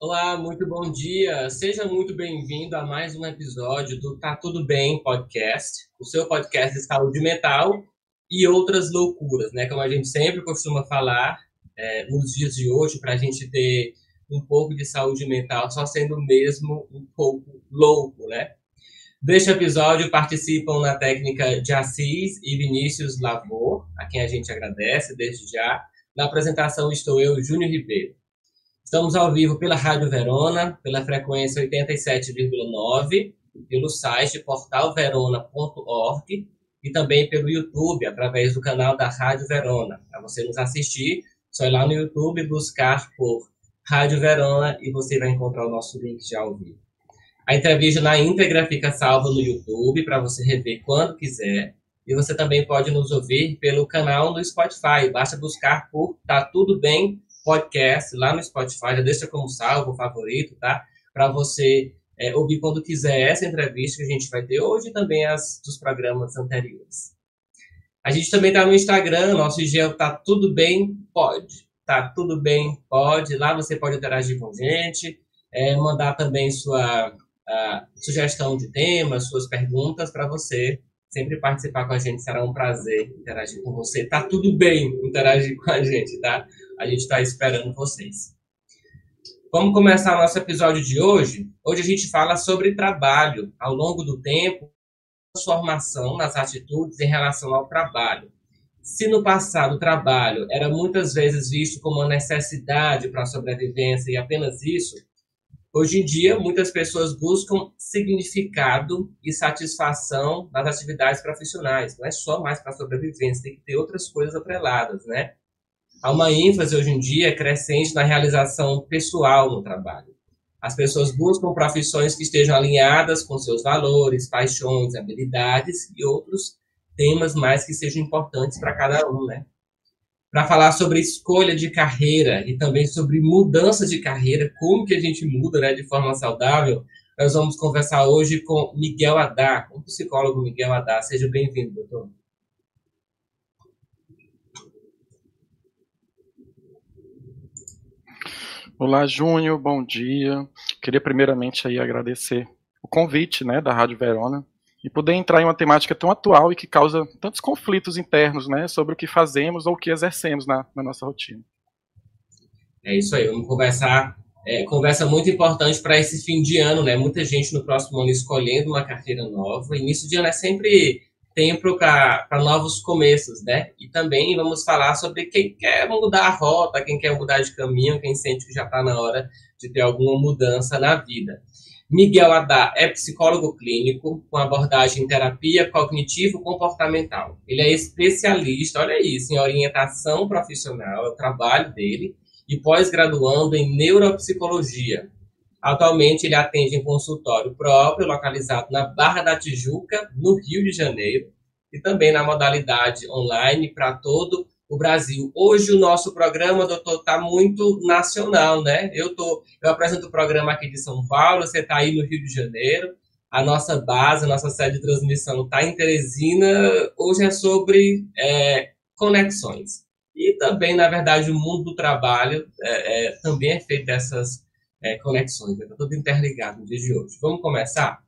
Olá, muito bom dia. Seja muito bem-vindo a mais um episódio do Tá Tudo Bem Podcast, o seu podcast de saúde mental e outras loucuras, né? Como a gente sempre costuma falar é, nos dias de hoje, para a gente ter um pouco de saúde mental, só sendo mesmo um pouco louco, né? Deste episódio participam na técnica de Assis e Vinícius Lavor, a quem a gente agradece desde já. Na apresentação estou eu, Júnior Ribeiro. Estamos ao vivo pela Rádio Verona, pela frequência 87,9, pelo site portalverona.org e também pelo YouTube, através do canal da Rádio Verona. Para você nos assistir, só ir lá no YouTube buscar por Rádio Verona e você vai encontrar o nosso link já ao vivo. A entrevista na íntegra fica salva no YouTube para você rever quando quiser. E você também pode nos ouvir pelo canal no Spotify. Basta buscar por Tá Tudo Bem Podcast lá no Spotify. Já deixa como salvo, favorito, tá? Para você é, ouvir quando quiser essa entrevista que a gente vai ter hoje e também as dos programas anteriores. A gente também está no Instagram, nosso IG Tá Tudo Bem Pode. Tá Tudo Bem Pode. Lá você pode interagir com a gente, é, mandar também sua sugestão de temas, suas perguntas para você sempre participar com a gente. Será um prazer interagir com você. Tá tudo bem interagir com a gente, tá? A gente está esperando vocês. Vamos começar o nosso episódio de hoje. Hoje a gente fala sobre trabalho ao longo do tempo, transformação nas atitudes em relação ao trabalho. Se no passado o trabalho era muitas vezes visto como uma necessidade para a sobrevivência e apenas isso, Hoje em dia, muitas pessoas buscam significado e satisfação nas atividades profissionais. Não é só mais para sobrevivência, tem que ter outras coisas atreladas, né? Há uma ênfase hoje em dia crescente na realização pessoal no trabalho. As pessoas buscam profissões que estejam alinhadas com seus valores, paixões, habilidades e outros temas mais que sejam importantes para cada um, né? para falar sobre escolha de carreira e também sobre mudança de carreira, como que a gente muda né, de forma saudável. Nós vamos conversar hoje com Miguel Adá, o psicólogo Miguel Adá. Seja bem-vindo, doutor. Olá, Júnior, bom dia. Queria primeiramente aí agradecer o convite né, da Rádio Verona e poder entrar em uma temática tão atual e que causa tantos conflitos internos, né, sobre o que fazemos ou o que exercemos na, na nossa rotina. É isso aí, vamos conversar, é, conversa muito importante para esse fim de ano, né, muita gente no próximo ano escolhendo uma carreira nova, início de ano é sempre tempo para novos começos, né, e também vamos falar sobre quem quer mudar a rota, quem quer mudar de caminho, quem sente que já está na hora de ter alguma mudança na vida. Miguel Adá é psicólogo clínico com abordagem em terapia cognitivo-comportamental. Ele é especialista, olha isso, em orientação profissional, é o trabalho dele, e pós-graduando em neuropsicologia. Atualmente ele atende em consultório próprio, localizado na Barra da Tijuca, no Rio de Janeiro, e também na modalidade online para todo o Brasil. Hoje o nosso programa, doutor, está muito nacional, né? Eu, tô, eu apresento o programa aqui de São Paulo, você está aí no Rio de Janeiro. A nossa base, a nossa sede de transmissão está em Teresina. Hoje é sobre é, conexões. E também, na verdade, o mundo do trabalho é, é, também é feito dessas é, conexões. Está tudo interligado no dia de hoje. Vamos começar?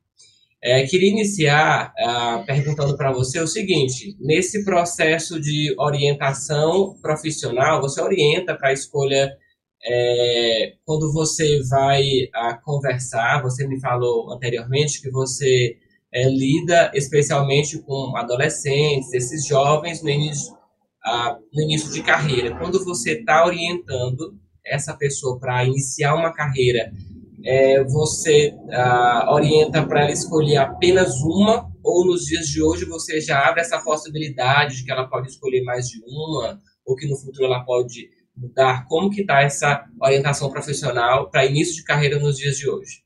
É, queria iniciar uh, perguntando para você o seguinte: nesse processo de orientação profissional, você orienta para a escolha é, quando você vai uh, conversar? Você me falou anteriormente que você é, lida especialmente com adolescentes, esses jovens no início, uh, no início de carreira. Quando você está orientando essa pessoa para iniciar uma carreira é, você ah, orienta para ela escolher apenas uma, ou nos dias de hoje você já abre essa possibilidade de que ela pode escolher mais de uma, ou que no futuro ela pode mudar? Como que está essa orientação profissional para início de carreira nos dias de hoje?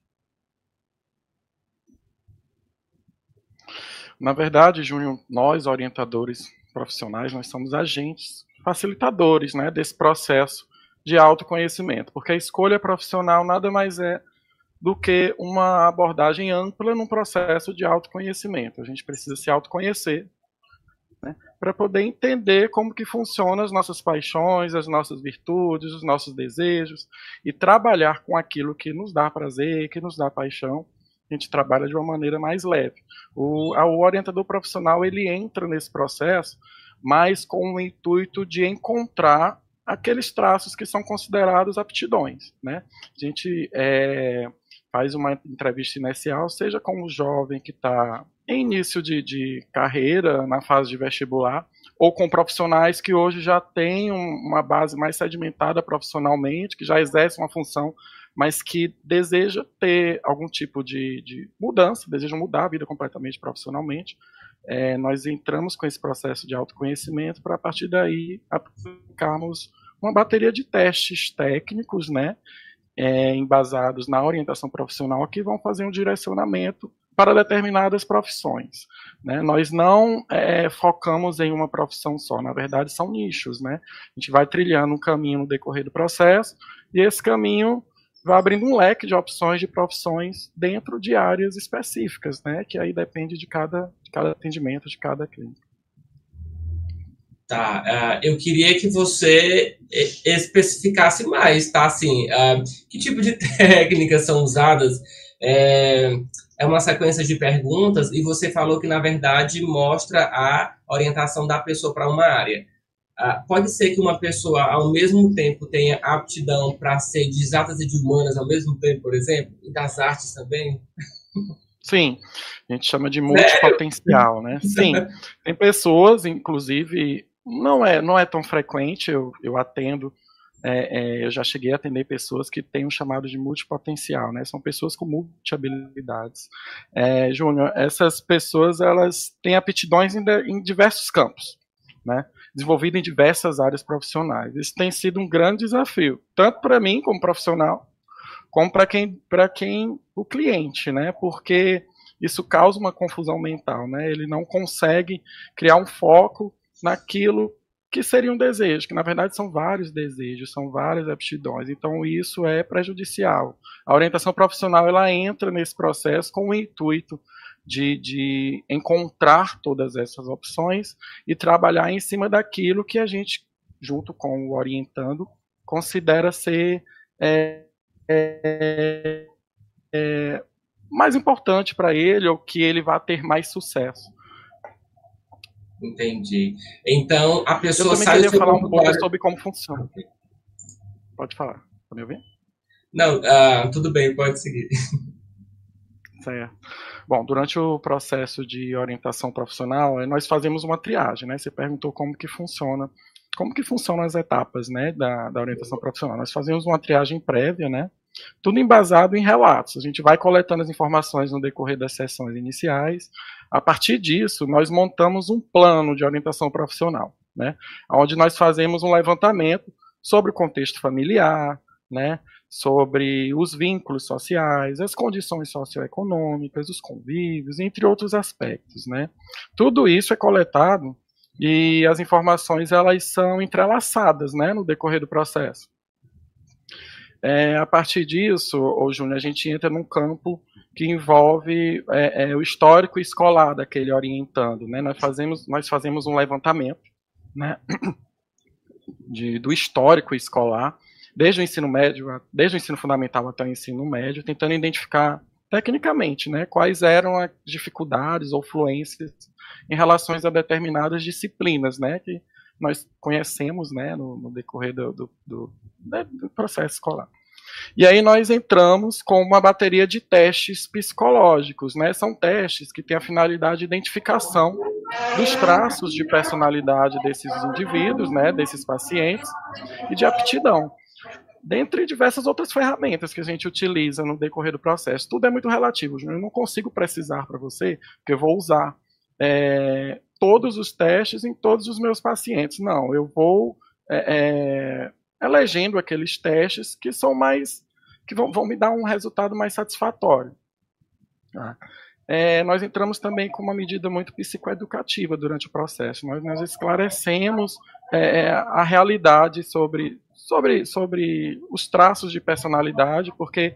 Na verdade, Júnior, nós orientadores profissionais, nós somos agentes facilitadores né, desse processo de autoconhecimento, porque a escolha profissional nada mais é do que uma abordagem ampla num processo de autoconhecimento. A gente precisa se autoconhecer né, para poder entender como que funcionam as nossas paixões, as nossas virtudes, os nossos desejos e trabalhar com aquilo que nos dá prazer, que nos dá paixão. A gente trabalha de uma maneira mais leve. O, o orientador profissional ele entra nesse processo, mas com o intuito de encontrar aqueles traços que são considerados aptidões. Né? A gente é, faz uma entrevista inicial, seja com um jovem que está em início de, de, carreira, na fase de vestibular, ou com profissionais que hoje já têm uma base mais sedimentada profissionalmente, que já exercem uma função, mas que deseja ter algum tipo de, de mudança, deseja mudar a vida completamente profissionalmente. É, nós entramos com esse processo de autoconhecimento para, a partir daí, aplicarmos uma bateria de testes técnicos, né, é, embasados na orientação profissional, que vão fazer um direcionamento para determinadas profissões. Né? Nós não é, focamos em uma profissão só, na verdade são nichos. Né? A gente vai trilhando um caminho no decorrer do processo, e esse caminho vai abrindo um leque de opções de profissões dentro de áreas específicas, né? que aí depende de cada, de cada atendimento, de cada clínica. Tá, uh, eu queria que você especificasse mais, tá? Assim, uh, que tipo de técnicas são usadas? É, é, uma sequência de perguntas e você falou que, na verdade, mostra a orientação da pessoa para uma área. Uh, pode ser que uma pessoa, ao mesmo tempo, tenha aptidão para ser de exatas e de humanas ao mesmo tempo, por exemplo, e das artes também? Sim, a gente chama de multipotencial, né? Sim, tem pessoas, inclusive não é, não é tão frequente, eu, eu atendo, é, é, eu já cheguei a atender pessoas que têm um chamado de multipotencial, né? São pessoas com multi-habilidades. É, Júnior, essas pessoas, elas têm aptidões em, em diversos campos, né? Desenvolvido em diversas áreas profissionais. Isso tem sido um grande desafio, tanto para mim como profissional, como para quem, para quem, o cliente, né? Porque isso causa uma confusão mental, né? Ele não consegue criar um foco naquilo que seria um desejo, que na verdade são vários desejos, são várias aptidões. Então isso é prejudicial. A orientação profissional ela entra nesse processo com o intuito de, de encontrar todas essas opções e trabalhar em cima daquilo que a gente, junto com o orientando, considera ser é, é, é, mais importante para ele ou que ele vai ter mais sucesso. Entendi. Então, a pessoa Eu também queria falar um pouco sobre como funciona. Pode falar. Tá me ouvindo? Não, uh, tudo bem, pode seguir. Certo. Bom, durante o processo de orientação profissional, eh, nós fazemos uma triagem, né? Você perguntou como que funciona, como que funcionam as etapas, né, da, da orientação profissional. Nós fazemos uma triagem prévia, né? Tudo embasado em relatos. A gente vai coletando as informações no decorrer das sessões iniciais. A partir disso, nós montamos um plano de orientação profissional, né? onde nós fazemos um levantamento sobre o contexto familiar, né? Sobre os vínculos sociais, as condições socioeconômicas, os convívios, entre outros aspectos. Né? Tudo isso é coletado e as informações elas são entrelaçadas né, no decorrer do processo. É, a partir disso, ô, Júnior, a gente entra num campo que envolve é, é, o histórico escolar daquele orientando. Né? Nós, fazemos, nós fazemos um levantamento né, de, do histórico escolar, desde o ensino médio, desde o ensino fundamental até o ensino médio, tentando identificar tecnicamente né, quais eram as dificuldades ou fluências em relação a determinadas disciplinas né, que nós conhecemos né, no, no decorrer do, do, do, né, do processo escolar. E aí nós entramos com uma bateria de testes psicológicos, né? São testes que têm a finalidade de identificação dos traços de personalidade desses indivíduos, né, desses pacientes, e de aptidão. Dentre diversas outras ferramentas que a gente utiliza no decorrer do processo. Tudo é muito relativo, eu não consigo precisar para você, que eu vou usar é, todos os testes em todos os meus pacientes. Não, eu vou é, é, elegendo aqueles testes que são mais que vão, vão me dar um resultado mais satisfatório. Tá? É, nós entramos também com uma medida muito psicoeducativa durante o processo. Nós, nós esclarecemos é, a realidade sobre, sobre, sobre os traços de personalidade, porque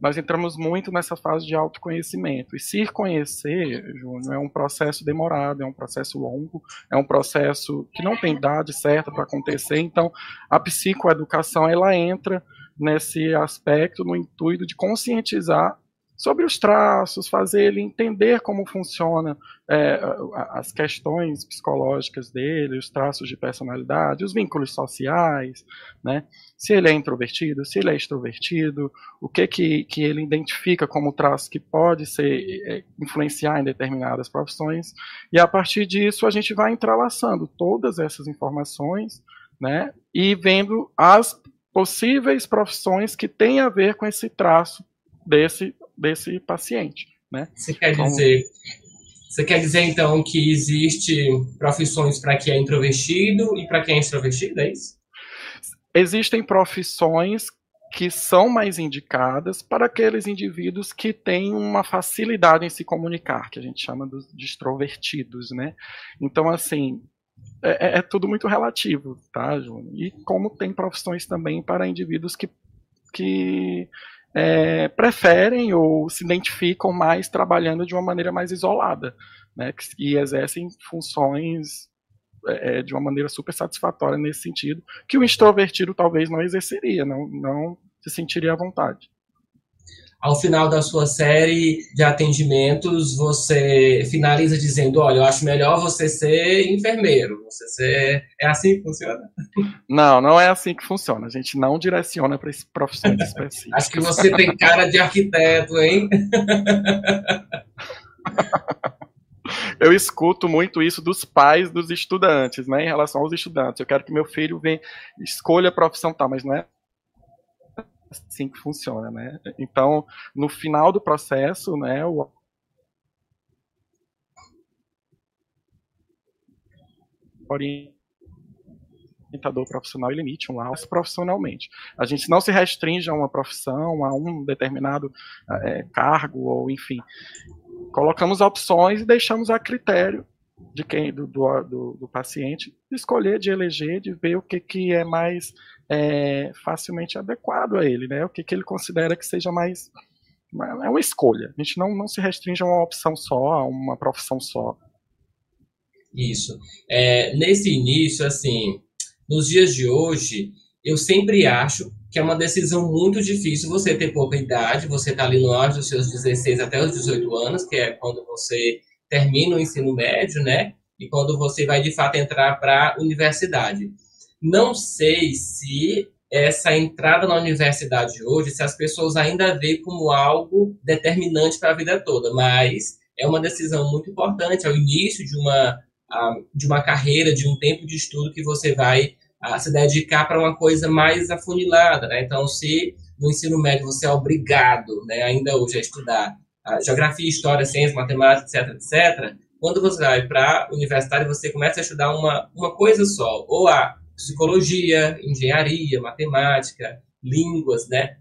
nós entramos muito nessa fase de autoconhecimento. E se conhecer, Júnior, é um processo demorado, é um processo longo, é um processo que não tem idade certa para acontecer. Então, a psicoeducação ela entra nesse aspecto no intuito de conscientizar sobre os traços, fazer ele entender como funciona é, as questões psicológicas dele, os traços de personalidade, os vínculos sociais, né? se ele é introvertido, se ele é extrovertido, o que, que, que ele identifica como traço que pode ser é, influenciar em determinadas profissões, e a partir disso a gente vai entrelaçando todas essas informações né? e vendo as possíveis profissões que têm a ver com esse traço desse desse paciente. Né? Você quer então, dizer você quer dizer então que existe profissões para quem é introvertido e para quem é extrovertido, é isso? Existem profissões que são mais indicadas para aqueles indivíduos que têm uma facilidade em se comunicar, que a gente chama de extrovertidos, né? Então, assim, é, é, é tudo muito relativo, tá, Júnior? E como tem profissões também para indivíduos que, que é, preferem ou se identificam mais trabalhando de uma maneira mais isolada, né, e exercem funções é, de uma maneira super satisfatória nesse sentido, que o extrovertido talvez não exerceria, não, não se sentiria à vontade ao final da sua série de atendimentos, você finaliza dizendo: Olha, eu acho melhor você ser enfermeiro. Você ser... É assim que funciona? Não, não é assim que funciona. A gente não direciona para profissões específicas. acho que você tem cara de arquiteto, hein? eu escuto muito isso dos pais dos estudantes, né, em relação aos estudantes. Eu quero que meu filho venha, escolha a profissão tal, mas não é assim que funciona, né? Então, no final do processo, né, o orientador profissional ele emite um laudo profissionalmente. A gente não se restringe a uma profissão, a um determinado é, cargo ou enfim. Colocamos opções e deixamos a critério de quem do, do, do, do paciente escolher, de eleger, de ver o que, que é mais é, facilmente adequado a ele, né? O que, que ele considera que seja mais é uma escolha. A gente não, não se restringe a uma opção só, a uma profissão só. Isso. É, nesse início, assim, nos dias de hoje, eu sempre acho que é uma decisão muito difícil você ter pouca idade, você está ali no auge dos seus 16 até os 18 anos, que é quando você termina o ensino médio, né? E quando você vai de fato entrar para a universidade. Não sei se essa entrada na universidade hoje, se as pessoas ainda veem como algo determinante para a vida toda, mas é uma decisão muito importante, é o início de uma, de uma carreira, de um tempo de estudo que você vai se dedicar para uma coisa mais afunilada, né? Então, se no ensino médio você é obrigado, né, ainda hoje a estudar geografia, história, ciência, matemática, etc, etc, quando você vai para universidade, você começa a estudar uma, uma coisa só, ou a psicologia, engenharia, matemática, línguas, né?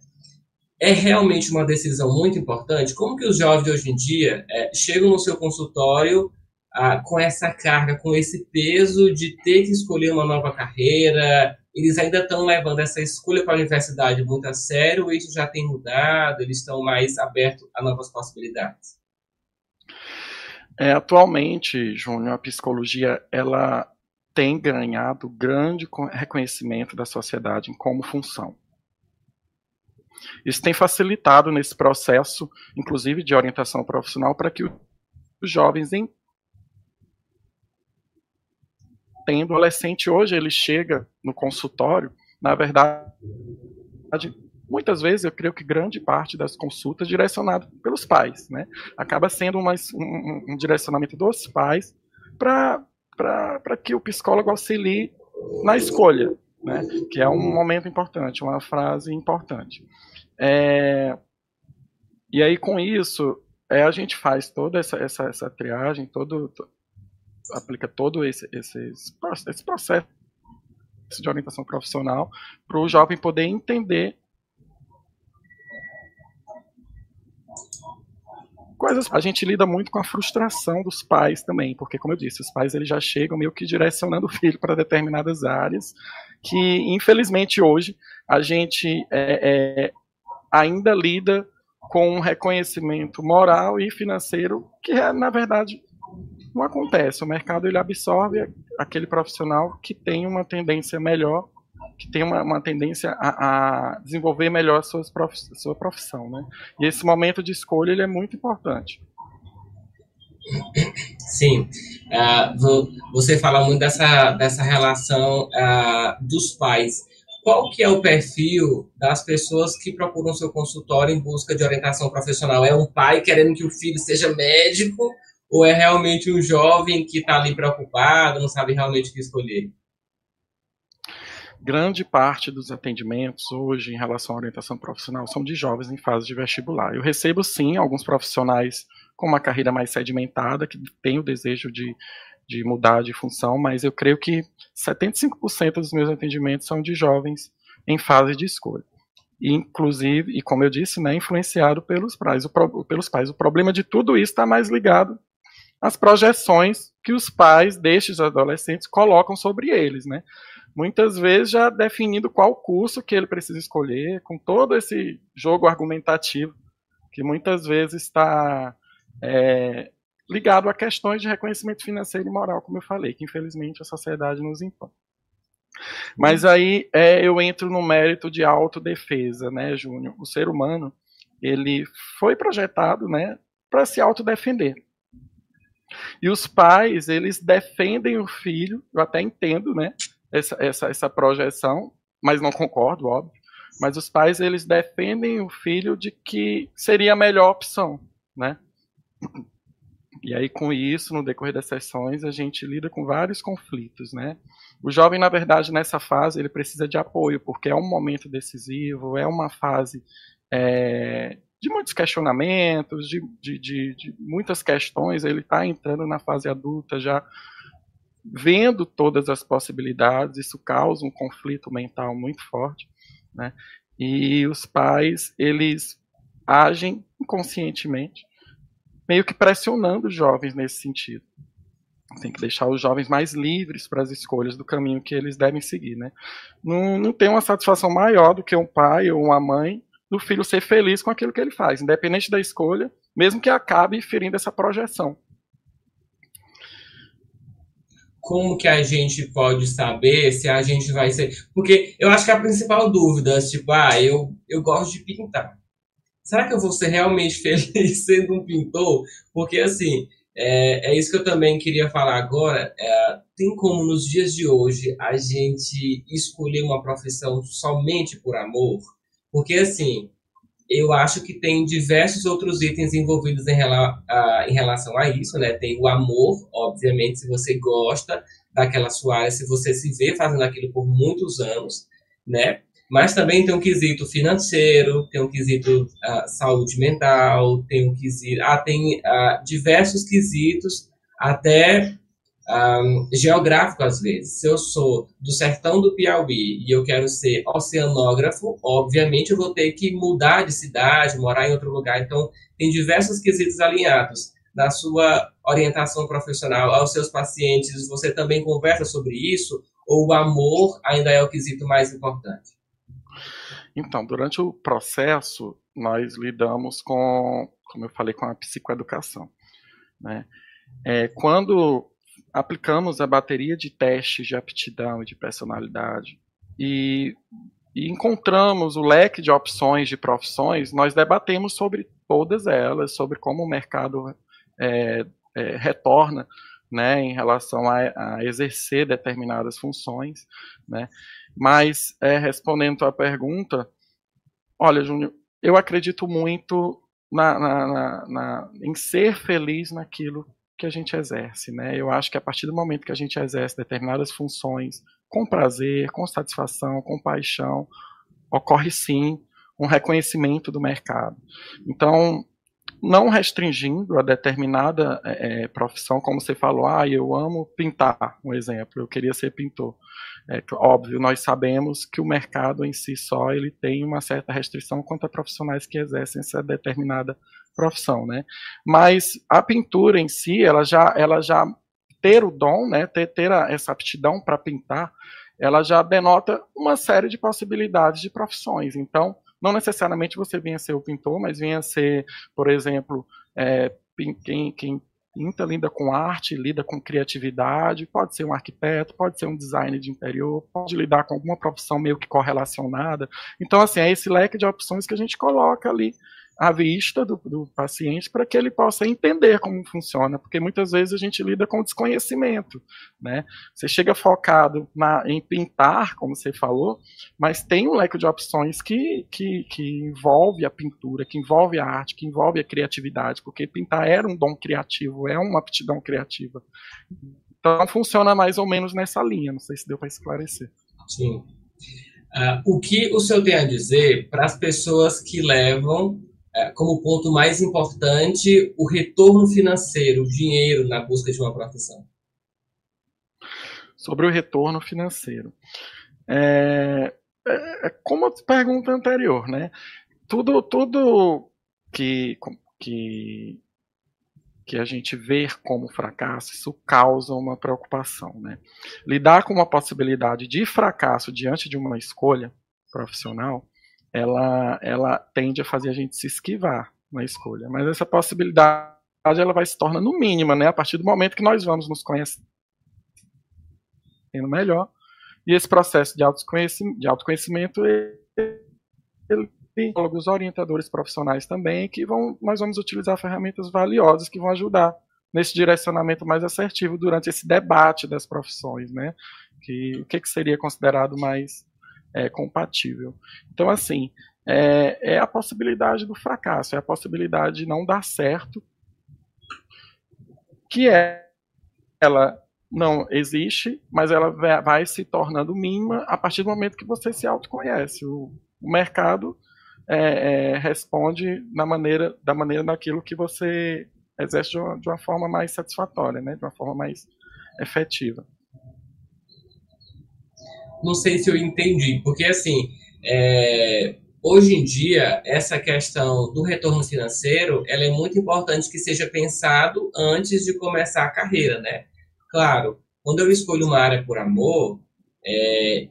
É realmente uma decisão muito importante. Como que os jovens de hoje em dia é, chegam no seu consultório ah, com essa carga, com esse peso de ter que escolher uma nova carreira? Eles ainda estão levando essa escolha para a universidade muito a sério ou isso já tem mudado? Eles estão mais abertos a novas possibilidades? É, atualmente, Júnior, a psicologia ela tem ganhado grande reconhecimento da sociedade como função. Isso tem facilitado nesse processo, inclusive de orientação profissional, para que os jovens O adolescente hoje ele chega no consultório, na verdade, muitas vezes eu creio que grande parte das consultas direcionado pelos pais, né? Acaba sendo um, um direcionamento dos pais para que o psicólogo auxilie na escolha, né? que é um momento importante, uma frase importante. É, e aí, com isso, é, a gente faz toda essa, essa, essa triagem, todo, aplica todo esse, esse, esse processo de orientação profissional para o jovem poder entender coisas. A gente lida muito com a frustração dos pais também, porque, como eu disse, os pais eles já chegam meio que direcionando o filho para determinadas áreas, que infelizmente hoje a gente é, é, ainda lida com um reconhecimento moral e financeiro que, é, na verdade, não acontece. O mercado ele absorve aquele profissional que tem uma tendência melhor, que tem uma, uma tendência a, a, desenvolver melhor suas prof, sua profissão. Né? E esse momento de escolha ele é muito importante. Sim, uh, você fala muito dessa, dessa relação uh, dos pais. Qual que é o perfil das pessoas que procuram seu consultório em busca de orientação profissional? É um pai querendo que o filho seja médico ou é realmente um jovem que está ali preocupado, não sabe realmente o que escolher? Grande parte dos atendimentos hoje em relação à orientação profissional são de jovens em fase de vestibular. Eu recebo sim alguns profissionais com uma carreira mais sedimentada que têm o desejo de, de mudar de função, mas eu creio que 75% dos meus atendimentos são de jovens em fase de escolha inclusive, e como eu disse, né, influenciado pelos pais. O, pelos pais. o problema de tudo isso está mais ligado as projeções que os pais destes adolescentes colocam sobre eles, né? Muitas vezes já definindo qual curso que ele precisa escolher, com todo esse jogo argumentativo que muitas vezes está é, ligado a questões de reconhecimento financeiro e moral, como eu falei, que infelizmente a sociedade nos impõe. Mas aí é, eu entro no mérito de autodefesa, né, Júnior? O ser humano ele foi projetado, né, para se autodefender. E os pais, eles defendem o filho, eu até entendo, né, essa, essa, essa projeção, mas não concordo, óbvio. Mas os pais, eles defendem o filho de que seria a melhor opção, né? E aí, com isso, no decorrer das sessões, a gente lida com vários conflitos, né? O jovem, na verdade, nessa fase, ele precisa de apoio, porque é um momento decisivo, é uma fase é, de muitos questionamentos, de, de, de, de muitas questões. Ele está entrando na fase adulta já vendo todas as possibilidades. Isso causa um conflito mental muito forte, né? E os pais eles agem inconscientemente, meio que pressionando os jovens nesse sentido. Tem que deixar os jovens mais livres para as escolhas do caminho que eles devem seguir, né? Não, não tem uma satisfação maior do que um pai ou uma mãe do filho ser feliz com aquilo que ele faz, independente da escolha, mesmo que acabe ferindo essa projeção. Como que a gente pode saber se a gente vai ser. Porque eu acho que a principal dúvida, tipo, ah, eu, eu gosto de pintar. Será que eu vou ser realmente feliz sendo um pintor? Porque, assim, é, é isso que eu também queria falar agora. É, tem como, nos dias de hoje, a gente escolher uma profissão somente por amor? Porque, assim, eu acho que tem diversos outros itens envolvidos em, rela a, em relação a isso, né? Tem o amor, obviamente, se você gosta daquela sua área, se você se vê fazendo aquilo por muitos anos, né? Mas também tem um quesito financeiro, tem um quesito uh, saúde mental, tem um quesito, ah, tem uh, diversos quesitos, até um, geográfico às vezes. Se eu sou do sertão do Piauí e eu quero ser oceanógrafo, obviamente eu vou ter que mudar de cidade, morar em outro lugar. Então, tem diversos quesitos alinhados. Na sua orientação profissional aos seus pacientes, você também conversa sobre isso? Ou o amor ainda é o quesito mais importante? Então, durante o processo, nós lidamos com, como eu falei, com a psicoeducação. Né? É, quando aplicamos a bateria de testes de aptidão e de personalidade e, e, encontramos o leque de opções de profissões, nós debatemos sobre todas elas, sobre como o mercado é, é, retorna né, em relação a, a, exercer determinadas funções. Né? Mas, é, respondendo à pergunta, olha, Júnior, eu acredito muito na, na, na, em ser feliz naquilo que a gente exerce, né? Eu acho que a partir do momento que a gente exerce determinadas funções com prazer, com satisfação, com paixão, ocorre sim um reconhecimento do mercado. Então, não restringindo a determinada é, profissão, como você falou, ah, eu amo pintar, um exemplo, eu queria ser pintor. É, óbvio, nós sabemos que o mercado em si só ele tem uma certa restrição quanto a profissionais que exercem essa determinada profissão, né? Mas a pintura em si, ela já, ela já ter o dom, né, ter, ter a, essa aptidão para pintar, ela já denota uma série de possibilidades de profissões. Então, não necessariamente você venha ser o pintor, mas venha ser, por exemplo, é, quem, quem pinta lida com arte, lida com criatividade, pode ser um arquiteto, pode ser um designer de interior, pode lidar com alguma profissão meio que correlacionada. Então, assim, é esse leque de opções que a gente coloca ali à vista do, do paciente para que ele possa entender como funciona, porque muitas vezes a gente lida com desconhecimento, né? Você chega focado na, em pintar, como você falou, mas tem um leque de opções que, que, que envolve a pintura, que envolve a arte, que envolve a criatividade, porque pintar era um dom criativo, é uma aptidão criativa. Então funciona mais ou menos nessa linha, não sei se deu para esclarecer. Sim. Uh, o que o senhor tem a dizer para as pessoas que levam como ponto mais importante o retorno financeiro, o dinheiro na busca de uma profissão? Sobre o retorno financeiro. É, é, é como a pergunta anterior, né? Tudo, tudo que, que, que a gente vê como fracasso, isso causa uma preocupação, né? Lidar com uma possibilidade de fracasso diante de uma escolha profissional ela, ela tende a fazer a gente se esquivar na escolha. Mas essa possibilidade ela vai se tornando mínima, né? A partir do momento que nós vamos nos conhecendo melhor. E esse processo de autoconhecimento, de autoconhecimento ele, ele os orientadores profissionais também, que vão, nós vamos utilizar ferramentas valiosas que vão ajudar nesse direcionamento mais assertivo durante esse debate das profissões, né? Que o que, que seria considerado mais é, compatível. Então, assim, é, é a possibilidade do fracasso, é a possibilidade de não dar certo, que é ela não existe, mas ela vai se tornando mínima a partir do momento que você se autoconhece. O, o mercado é, é, responde na maneira, da maneira daquilo que você exerce de uma, de uma forma mais satisfatória, né, de uma forma mais efetiva não sei se eu entendi, porque assim, é, hoje em dia, essa questão do retorno financeiro, ela é muito importante que seja pensado antes de começar a carreira, né? Claro, quando eu escolho uma área por amor, é,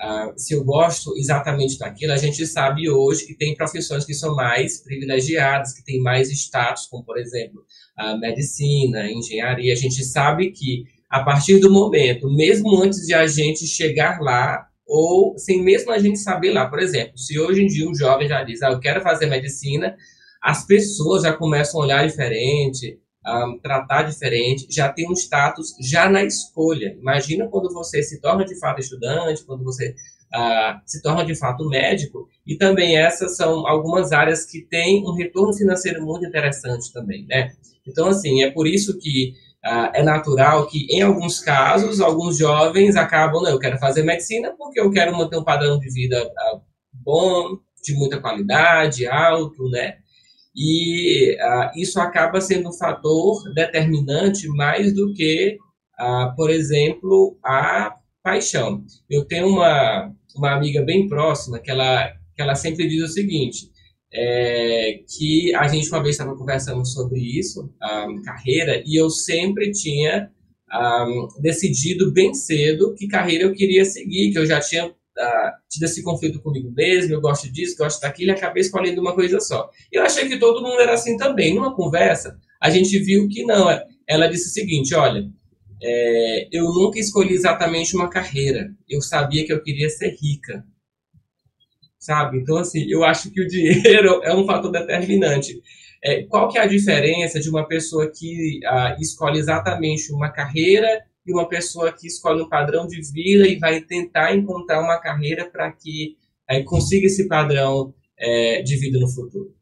a, se eu gosto exatamente daquilo, a gente sabe hoje que tem profissões que são mais privilegiadas, que têm mais status, como por exemplo a medicina, a engenharia. A gente sabe que a partir do momento, mesmo antes de a gente chegar lá, ou sem mesmo a gente saber lá. Por exemplo, se hoje em dia um jovem já diz, ah, eu quero fazer medicina, as pessoas já começam a olhar diferente, a tratar diferente, já tem um status já na escolha. Imagina quando você se torna de fato estudante, quando você uh, se torna de fato médico, e também essas são algumas áreas que têm um retorno financeiro muito interessante também, né? Então, assim, é por isso que Uh, é natural que, em alguns casos, alguns jovens acabam, não, eu quero fazer medicina porque eu quero manter um padrão de vida uh, bom, de muita qualidade, alto, né? E uh, isso acaba sendo um fator determinante mais do que, por exemplo, a paixão. Eu tenho uma, uma amiga bem próxima que ela, que ela sempre diz o seguinte: é, que a gente uma vez estava conversando sobre isso, um, carreira, e eu sempre tinha um, decidido bem cedo que carreira eu queria seguir, que eu já tinha uh, tido esse conflito comigo mesmo, eu gosto disso, gosto daquilo, e acabei escolhendo uma coisa só. Eu achei que todo mundo era assim também. Numa conversa, a gente viu que não. Ela disse o seguinte: olha, é, eu nunca escolhi exatamente uma carreira, eu sabia que eu queria ser rica sabe? Então, assim, eu acho que o dinheiro é um fator determinante. É, qual que é a diferença de uma pessoa que ah, escolhe exatamente uma carreira e uma pessoa que escolhe um padrão de vida e vai tentar encontrar uma carreira para que é, consiga esse padrão é, de vida no futuro?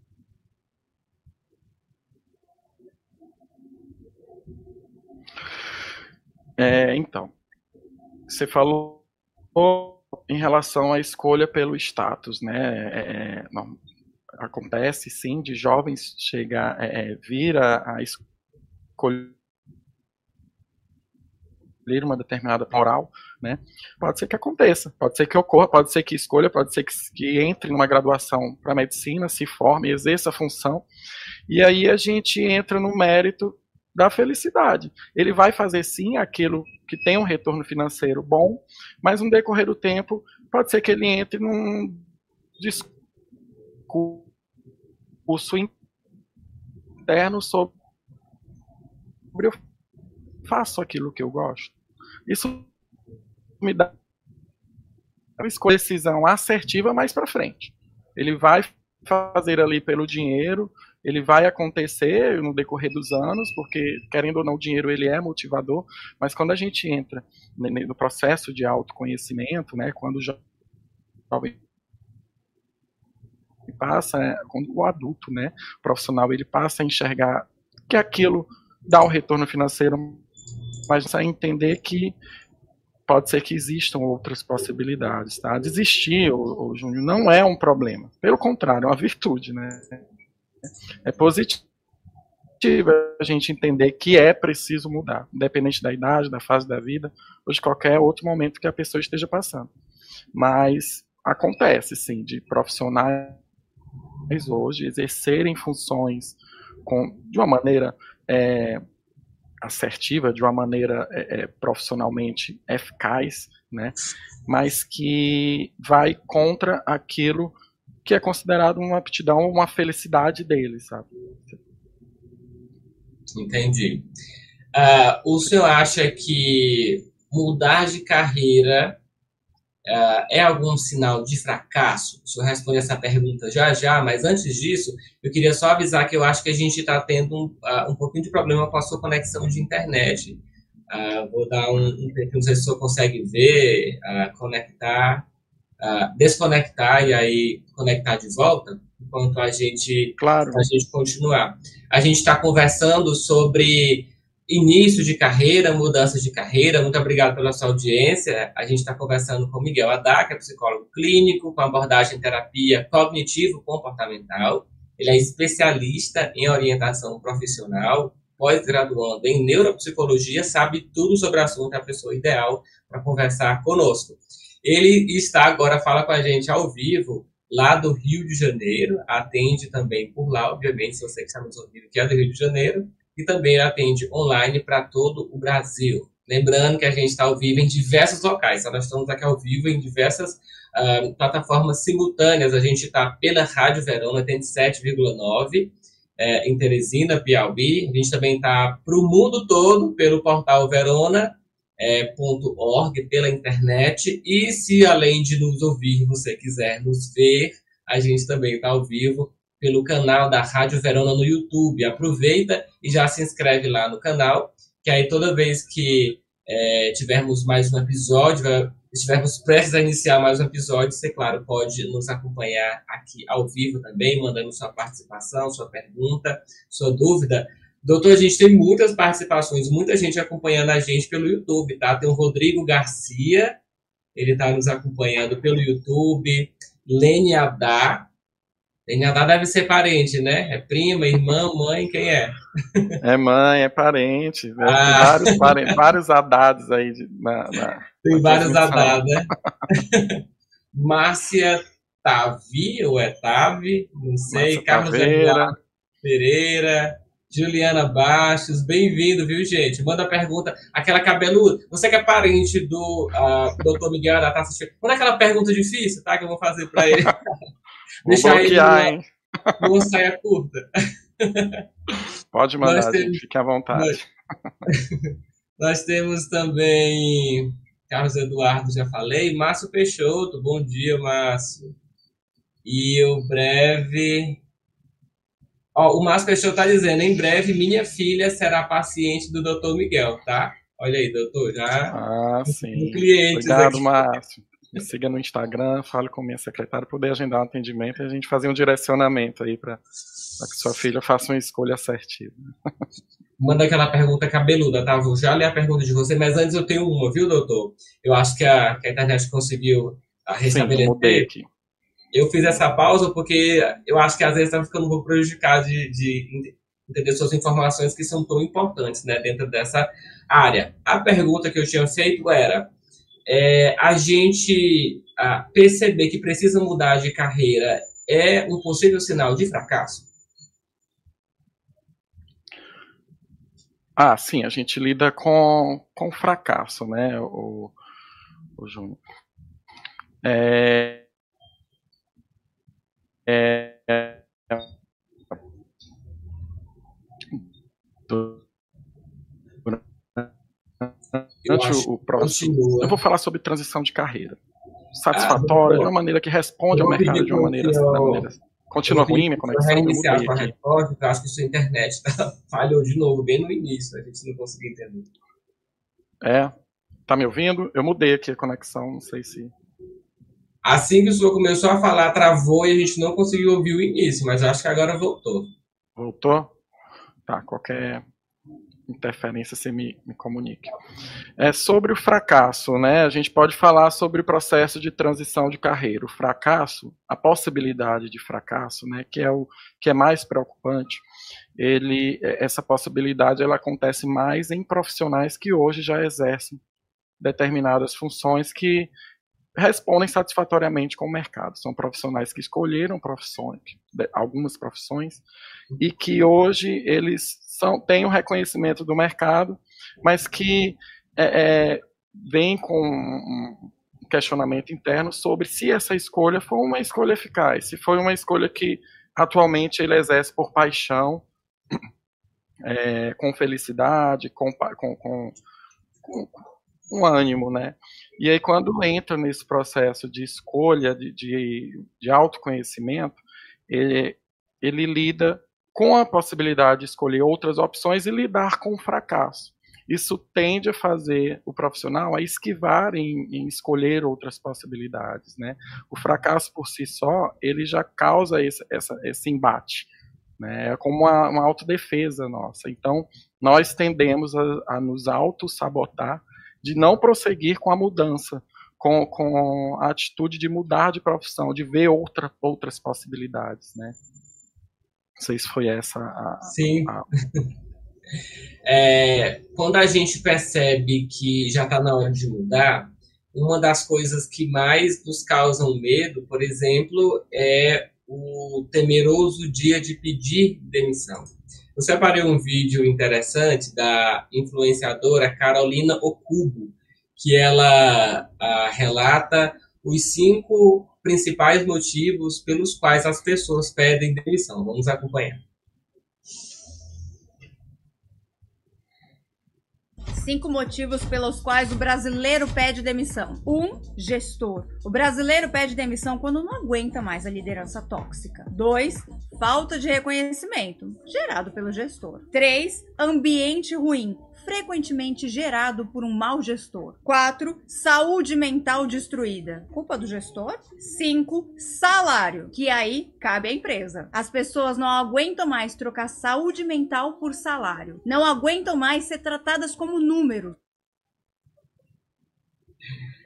É, então, você falou em relação à escolha pelo status, né? É, é, não, acontece sim de jovens chegar, é, é vir a, a escolher uma determinada moral, né? Pode ser que aconteça, pode ser que ocorra, pode ser que escolha, pode ser que, que entre numa graduação para medicina, se forme, exerça a função, e aí a gente entra no mérito da felicidade. Ele vai fazer sim aquilo que tem um retorno financeiro bom, mas no decorrer do tempo pode ser que ele entre num curso interno sobre eu faço aquilo que eu gosto. Isso me dá uma decisão assertiva mais para frente. Ele vai fazer ali pelo dinheiro, ele vai acontecer no decorrer dos anos, porque querendo ou não o dinheiro ele é motivador, mas quando a gente entra no processo de autoconhecimento, né, quando o jovem passa, é, quando o adulto, né, profissional, ele passa a enxergar que aquilo dá um retorno financeiro, mas a entender que pode ser que existam outras possibilidades, tá? Desistir, o, o Júnior, não é um problema. Pelo contrário, é uma virtude, né? É positivo a gente entender que é preciso mudar, independente da idade, da fase da vida, ou de qualquer outro momento que a pessoa esteja passando. Mas acontece, sim, de profissionais hoje exercerem funções com, de uma maneira é, assertiva, de uma maneira é, é, profissionalmente eficaz, né? mas que vai contra aquilo que é considerado uma aptidão, uma felicidade deles, sabe? Entendi. Uh, o senhor acha que mudar de carreira Uh, é algum sinal de fracasso? O senhor responde essa pergunta já já, mas antes disso, eu queria só avisar que eu acho que a gente está tendo um, uh, um pouquinho de problema com a sua conexão de internet. Vou dar um, um se o senhor consegue ver, conectar, desconectar e aí conectar de volta, enquanto a gente, claro. a gente continuar. A gente está conversando sobre início de carreira, mudanças de carreira. Muito obrigado pela sua audiência. A gente está conversando com Miguel Haddad, que é psicólogo clínico, com abordagem em terapia cognitivo-comportamental. Ele é especialista em orientação profissional, pós-graduando em neuropsicologia, sabe tudo sobre o assunto, é a pessoa ideal para conversar conosco. Ele está agora, fala com a gente ao vivo, lá do Rio de Janeiro, atende também por lá, obviamente, se você que está nos ouvindo, que é do Rio de Janeiro, e também atende online para todo o Brasil. Lembrando que a gente está ao vivo em diversos locais, então nós estamos aqui ao vivo em diversas uh, plataformas simultâneas. A gente está pela Rádio Verona 87,9 é, em Teresina, Piauí. A gente também está para o mundo todo pelo portal verona.org, é, pela internet. E se além de nos ouvir, você quiser nos ver, a gente também está ao vivo pelo canal da Rádio Verona no YouTube. Aproveita e já se inscreve lá no canal, que aí toda vez que é, tivermos mais um episódio, estivermos prestes a iniciar mais um episódio, você, claro, pode nos acompanhar aqui ao vivo também, mandando sua participação, sua pergunta, sua dúvida. Doutor, a gente tem muitas participações, muita gente acompanhando a gente pelo YouTube, tá? Tem o Rodrigo Garcia, ele está nos acompanhando pelo YouTube, Lene Adá, DNA deve ser parente, né? É prima, irmã, mãe, quem é? É mãe, é parente. Né? Ah. Tem vários, parentes, vários adados aí. De, na, na, Tem vários adados, né? Márcia Tavi, ou é Tavi? Não sei. Márcia Carlos Eduardo Pereira. Juliana Bastos, bem-vindo, viu, gente? Manda pergunta. Aquela cabeluda. Você que é parente do uh, Dr. Miguel da Taça Manda aquela pergunta difícil, tá? Que eu vou fazer para ele. Deixar bloquear, ele numa, numa saia curta. Pode mandar, temos, gente, fique à vontade. Nós, nós, temos também Carlos Eduardo, já falei. Márcio Peixoto, bom dia, Márcio. E o breve. Ó, o Márcio Peixoto está dizendo: em breve minha filha será paciente do Dr. Miguel, tá? Olha aí, doutor, já. Ah, sim. Clientes Obrigado, aqui. Márcio. Me siga no Instagram, fale com minha secretária, poder agendar um atendimento e a gente fazer um direcionamento aí para que sua filha faça uma escolha assertiva. Manda aquela pergunta cabeluda, tá? Vou já ler a pergunta de você, mas antes eu tenho uma, viu, doutor? Eu acho que a, que a internet conseguiu restabelecer. aqui. Eu fiz essa pausa porque eu acho que às vezes está ficando um pouco prejudicado de, de entender suas informações que são tão importantes né, dentro dessa área. A pergunta que eu tinha feito era é, a gente a perceber que precisa mudar de carreira é um possível sinal de fracasso? Ah, sim, a gente lida com, com fracasso, né, o, o Júnior. É, é, durante o próximo. Eu vou falar sobre transição de carreira. Satisfatória, ah, de uma maneira que responde ao mercado de uma maneira, eu, maneira. Continua ruim minha conexão. Reiniciar com a eu acho que sua internet tá, falhou de novo, bem no início, a gente não conseguiu entender. É. Tá me ouvindo? Eu mudei aqui a conexão, não sei se. Assim que o senhor começou a falar, travou e a gente não conseguiu ouvir o início, mas acho que agora voltou. Voltou? Tá, qualquer interferência você me, me comunique. É sobre o fracasso, né? A gente pode falar sobre o processo de transição de carreira. O fracasso, a possibilidade de fracasso, né? Que é o que é mais preocupante. Ele, essa possibilidade, ela acontece mais em profissionais que hoje já exercem determinadas funções que respondem satisfatoriamente com o mercado. São profissionais que escolheram profissões, algumas profissões, e que hoje eles são, têm o um reconhecimento do mercado, mas que é, é, vem com um questionamento interno sobre se essa escolha foi uma escolha eficaz, se foi uma escolha que atualmente ele exerce por paixão, é, com felicidade, com, com, com, com um ânimo, né? E aí, quando entra nesse processo de escolha, de, de, de autoconhecimento, ele, ele lida com a possibilidade de escolher outras opções e lidar com o fracasso. Isso tende a fazer o profissional a esquivar em, em, escolher outras possibilidades, né? O fracasso por si só, ele já causa esse, essa, esse embate, né? É como uma, uma autodefesa nossa. Então, nós tendemos a, a nos auto-sabotar de não prosseguir com a mudança, com, com a atitude de mudar de profissão, de ver outra, outras possibilidades, né? Não sei se foi essa a. Sim. A... é, quando a gente percebe que já está na hora de mudar, uma das coisas que mais nos causam medo, por exemplo, é o temeroso dia de pedir demissão. Eu separei um vídeo interessante da influenciadora Carolina Okubo, que ela ah, relata os cinco principais motivos pelos quais as pessoas pedem demissão. Vamos acompanhar. Cinco motivos pelos quais o brasileiro pede demissão. Um, gestor. O brasileiro pede demissão quando não aguenta mais a liderança tóxica. Dois, falta de reconhecimento, gerado pelo gestor. Três, ambiente ruim frequentemente gerado por um mau gestor. 4. Saúde mental destruída. Culpa do gestor? 5. Salário, que aí cabe à empresa. As pessoas não aguentam mais trocar saúde mental por salário. Não aguentam mais ser tratadas como número.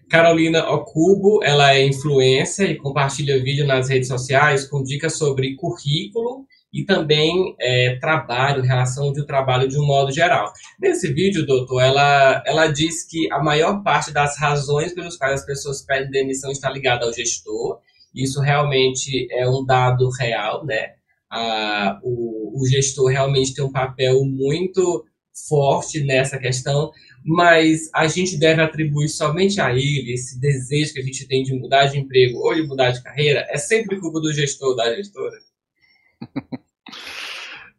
Carolina Ocubo, ela é influência e compartilha vídeo nas redes sociais com dicas sobre currículo e também é, trabalho, relação de trabalho de um modo geral. Nesse vídeo, doutor, ela, ela diz que a maior parte das razões pelas quais as pessoas pedem demissão está ligada ao gestor. Isso realmente é um dado real, né? Ah, o, o gestor realmente tem um papel muito forte nessa questão, mas a gente deve atribuir somente a ele esse desejo que a gente tem de mudar de emprego ou de mudar de carreira, é sempre culpa do gestor ou da gestora?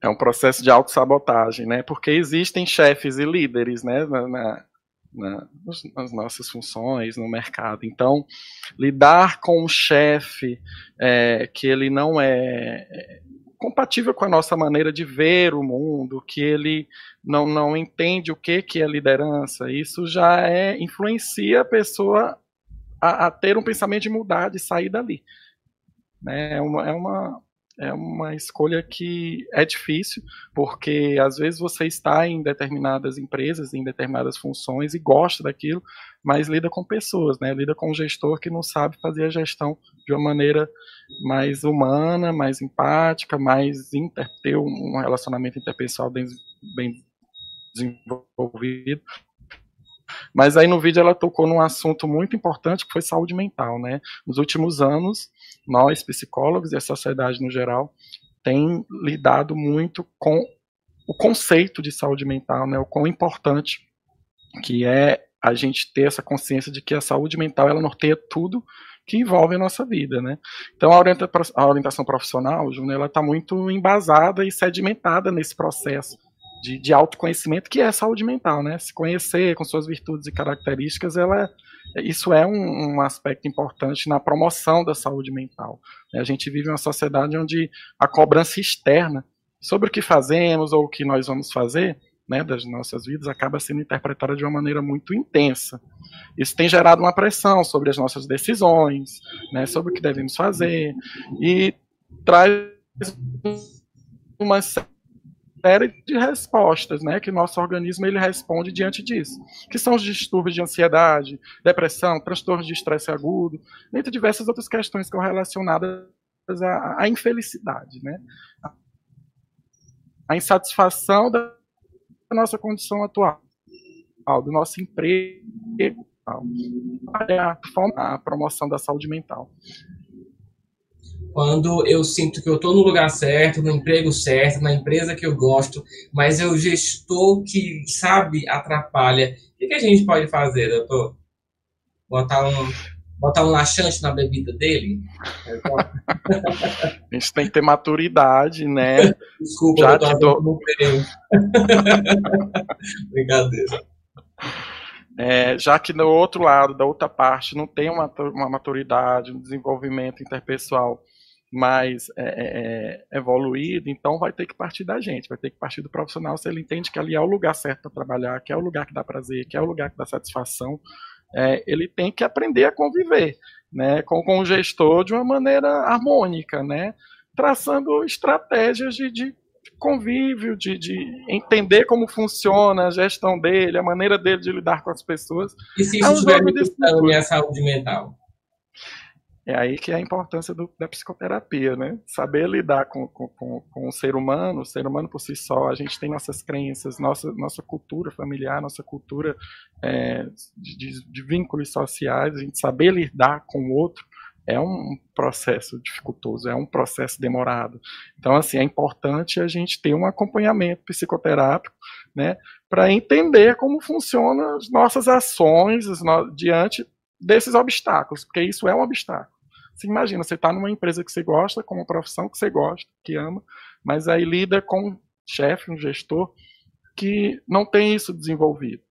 É um processo de autossabotagem, né? Porque existem chefes e líderes, né? Na, na, na, nas nossas funções no mercado. Então, lidar com um chefe é, que ele não é, é compatível com a nossa maneira de ver o mundo, que ele não, não entende o que, que é liderança, isso já é influencia a pessoa a, a ter um pensamento de mudar, de sair dali. Né? É, uma, é uma é uma escolha que é difícil, porque às vezes você está em determinadas empresas, em determinadas funções e gosta daquilo, mas lida com pessoas, né? Lida com um gestor que não sabe fazer a gestão de uma maneira mais humana, mais empática, mais inter, ter um relacionamento interpessoal bem, bem desenvolvido. Mas aí no vídeo ela tocou num assunto muito importante que foi saúde mental, né? Nos últimos anos, nós psicólogos e a sociedade no geral tem lidado muito com o conceito de saúde mental, né? O quão importante que é a gente ter essa consciência de que a saúde mental ela norteia tudo que envolvem a nossa vida, né? Então a, orienta, a orientação profissional, Júnior, ela está muito embasada e sedimentada nesse processo de, de, autoconhecimento que é saúde mental, né? Se conhecer com suas virtudes e características, ela isso é um, um, aspecto importante na promoção da saúde mental. Né? A gente vive uma sociedade onde a cobrança externa sobre o que fazemos ou o que nós vamos fazer né, das nossas vidas acaba sendo interpretada de uma maneira muito intensa. Isso tem gerado uma pressão sobre as nossas decisões, né, sobre o que devemos fazer, e traz uma série de respostas, né, que nosso organismo ele responde diante disso, que são os distúrbios de ansiedade, depressão, transtornos de estresse agudo, entre diversas outras questões que estão relacionadas à, à infelicidade, né, a insatisfação da nossa condição atual, do nosso emprego, a promoção da saúde mental quando eu sinto que eu estou no lugar certo, no emprego certo, na empresa que eu gosto, mas é o gestor que, sabe, atrapalha. O que, que a gente pode fazer, doutor? Botar um, botar um laxante na bebida dele? a gente tem que ter maturidade, né? Desculpa, Já doutor, dou... não tenho. Brincadeira. É, já que no outro lado, da outra parte, não tem uma, uma maturidade, um desenvolvimento interpessoal mais é, é, é, evoluído, então vai ter que partir da gente, vai ter que partir do profissional se ele entende que ali é o lugar certo para trabalhar, que é o lugar que dá prazer, que é o lugar que dá satisfação, é, ele tem que aprender a conviver né, com, com o gestor de uma maneira harmônica, né, traçando estratégias de, de convívio, de, de, entender como funciona a gestão dele, a maneira dele de lidar com as pessoas. E se isso é estiver um minha saúde mental? É aí que é a importância do, da psicoterapia, né? Saber lidar com, com, com, com, o ser humano, o ser humano por si só, a gente tem nossas crenças, nossa, nossa cultura familiar, nossa cultura é, de, de, vínculos sociais, a gente saber lidar com o outro é um processo dificultoso, é um processo demorado. Então, assim, é importante a gente ter um acompanhamento psicoterápico, né, para entender como funcionam as nossas ações diante desses obstáculos, porque isso é um obstáculo. Você imagina, você está numa empresa que você gosta, com uma profissão que você gosta, que ama, mas aí lida com um chefe, um gestor, que não tem isso desenvolvido.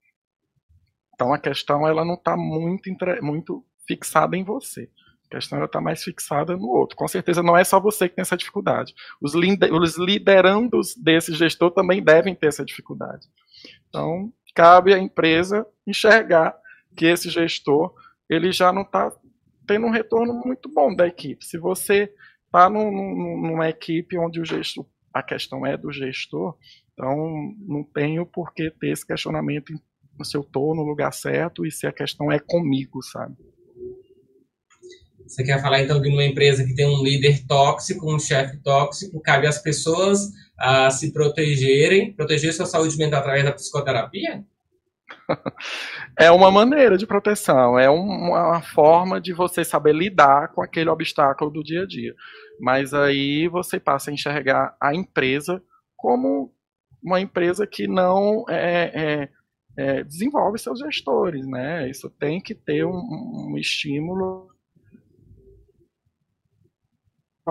Então a questão ela não está muito, muito fixada em você. A questão está mais fixada no outro. Com certeza não é só você que tem essa dificuldade. Os, os liderandos desse gestor também devem ter essa dificuldade. Então, cabe à empresa enxergar que esse gestor ele já não está tendo um retorno muito bom da equipe. Se você está numa equipe onde o gestor, a questão é do gestor, então não tenho por que ter esse questionamento se eu estou no lugar certo e se a questão é comigo, sabe? Você quer falar então de uma empresa que tem um líder tóxico, um chefe tóxico, cabe às pessoas a se protegerem, proteger sua saúde mental através da psicoterapia? é uma maneira de proteção, é uma forma de você saber lidar com aquele obstáculo do dia a dia. Mas aí você passa a enxergar a empresa como uma empresa que não é, é, é, desenvolve seus gestores, né? Isso tem que ter um, um estímulo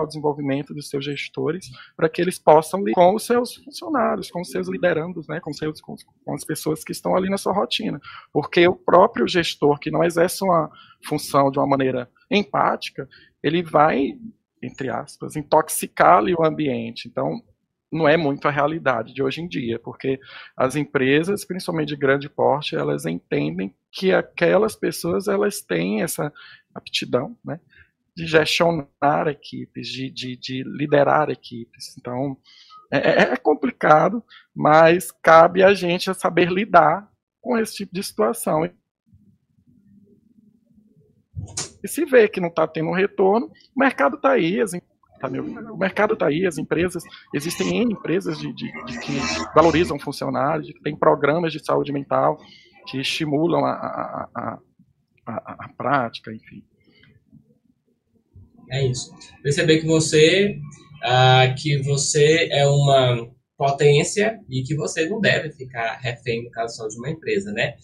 ao desenvolvimento dos seus gestores, para que eles possam lidar com os seus funcionários, com os seus liderandos, né, com, seus, com, com, as pessoas que estão ali na sua rotina. Porque o próprio gestor, que não exerce uma função de uma maneira empática, ele vai, entre aspas, intoxicar ali o ambiente. Então, não é muito a realidade de hoje em dia, porque as empresas, principalmente de grande porte, elas entendem que aquelas pessoas elas têm essa aptidão, né, de gestionar equipes, de, de, de liderar equipes. Então, é, é, é, complicado, mas cabe a gente saber lidar com esse tipo de situação. E se vê que não está tendo um retorno, o mercado está aí, as, tá, o mercado está aí, as empresas, existem N empresas de, de, de, que valorizam funcionários, que têm programas de saúde mental, que estimulam a, a, a, a, a prática, enfim. É isso. Perceber que você, ah, que você é uma potência e que você não deve ficar refém, no caso só de uma empresa, né?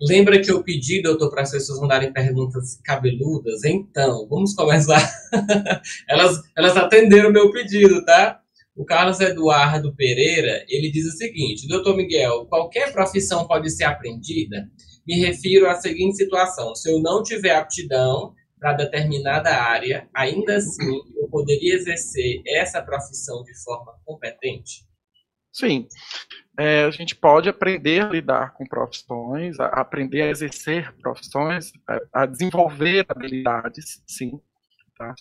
Lembra que eu pedi, doutor, para as pessoas mandarem perguntas cabeludas? Então, vamos começar. elas, elas atenderam o meu pedido, tá? O Carlos Eduardo Pereira, ele diz o seguinte, doutor Miguel, qualquer profissão pode ser aprendida? Me refiro à seguinte situação, se eu não tiver aptidão para determinada área, ainda assim eu poderia exercer essa profissão de forma competente? Sim. É, a gente pode aprender a lidar com profissões, a aprender a exercer profissões, a, a desenvolver habilidades, sim. Tá?